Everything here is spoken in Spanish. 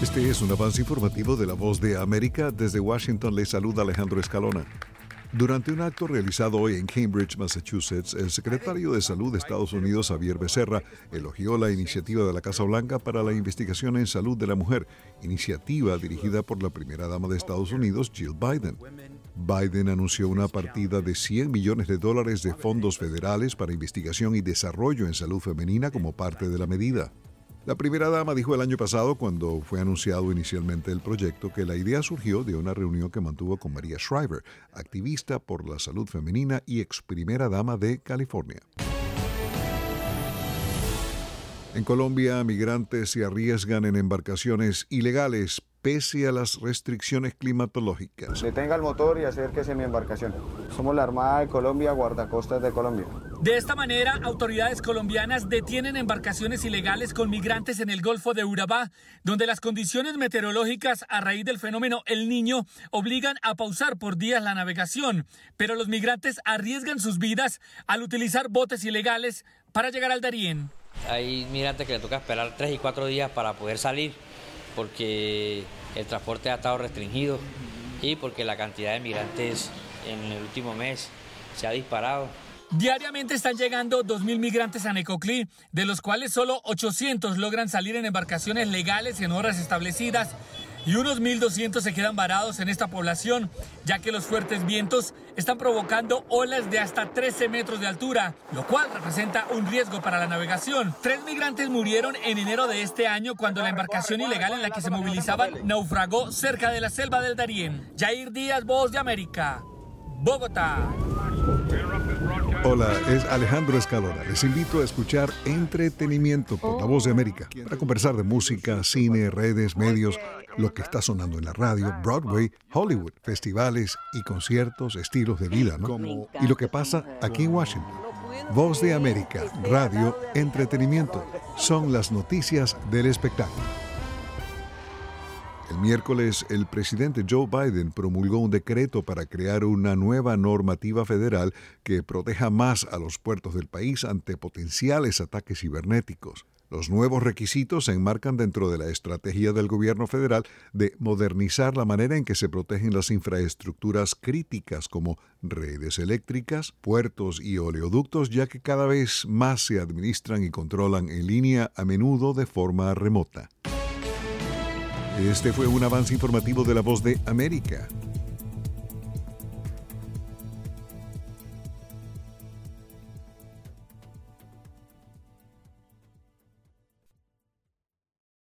Este es un avance informativo de la voz de América. Desde Washington le saluda Alejandro Escalona. Durante un acto realizado hoy en Cambridge, Massachusetts, el secretario de Salud de Estados Unidos, Javier Becerra, elogió la iniciativa de la Casa Blanca para la investigación en salud de la mujer, iniciativa dirigida por la primera dama de Estados Unidos, Jill Biden. Biden anunció una partida de 100 millones de dólares de fondos federales para investigación y desarrollo en salud femenina como parte de la medida. La primera dama dijo el año pasado, cuando fue anunciado inicialmente el proyecto, que la idea surgió de una reunión que mantuvo con María Shriver, activista por la salud femenina y ex primera dama de California. En Colombia, migrantes se arriesgan en embarcaciones ilegales pese a las restricciones climatológicas. Detenga el motor y acérquese a mi embarcación. Somos la Armada de Colombia, guardacostas de Colombia. De esta manera, autoridades colombianas detienen embarcaciones ilegales con migrantes en el Golfo de Urabá, donde las condiciones meteorológicas a raíz del fenómeno El Niño obligan a pausar por días la navegación, pero los migrantes arriesgan sus vidas al utilizar botes ilegales para llegar al Darién. Hay migrantes que le toca esperar tres y cuatro días para poder salir porque el transporte ha estado restringido y porque la cantidad de migrantes en el último mes se ha disparado. Diariamente están llegando 2.000 migrantes a Necoclí, de los cuales solo 800 logran salir en embarcaciones legales en horas establecidas y unos 1.200 se quedan varados en esta población, ya que los fuertes vientos están provocando olas de hasta 13 metros de altura, lo cual representa un riesgo para la navegación. Tres migrantes murieron en enero de este año cuando la embarcación ilegal en la que se movilizaban naufragó cerca de la selva del Darién. Jair Díaz, Voz de América, Bogotá. Hola, es Alejandro Escalona. Les invito a escuchar Entretenimiento por La Voz de América para conversar de música, cine, redes, medios, lo que está sonando en la radio, Broadway, Hollywood, festivales y conciertos, estilos de vida, ¿no? Y lo que pasa aquí en Washington. Voz de América, radio, entretenimiento, son las noticias del espectáculo. El miércoles, el presidente Joe Biden promulgó un decreto para crear una nueva normativa federal que proteja más a los puertos del país ante potenciales ataques cibernéticos. Los nuevos requisitos se enmarcan dentro de la estrategia del gobierno federal de modernizar la manera en que se protegen las infraestructuras críticas como redes eléctricas, puertos y oleoductos, ya que cada vez más se administran y controlan en línea a menudo de forma remota. Este fue un avance informativo de la voz de América.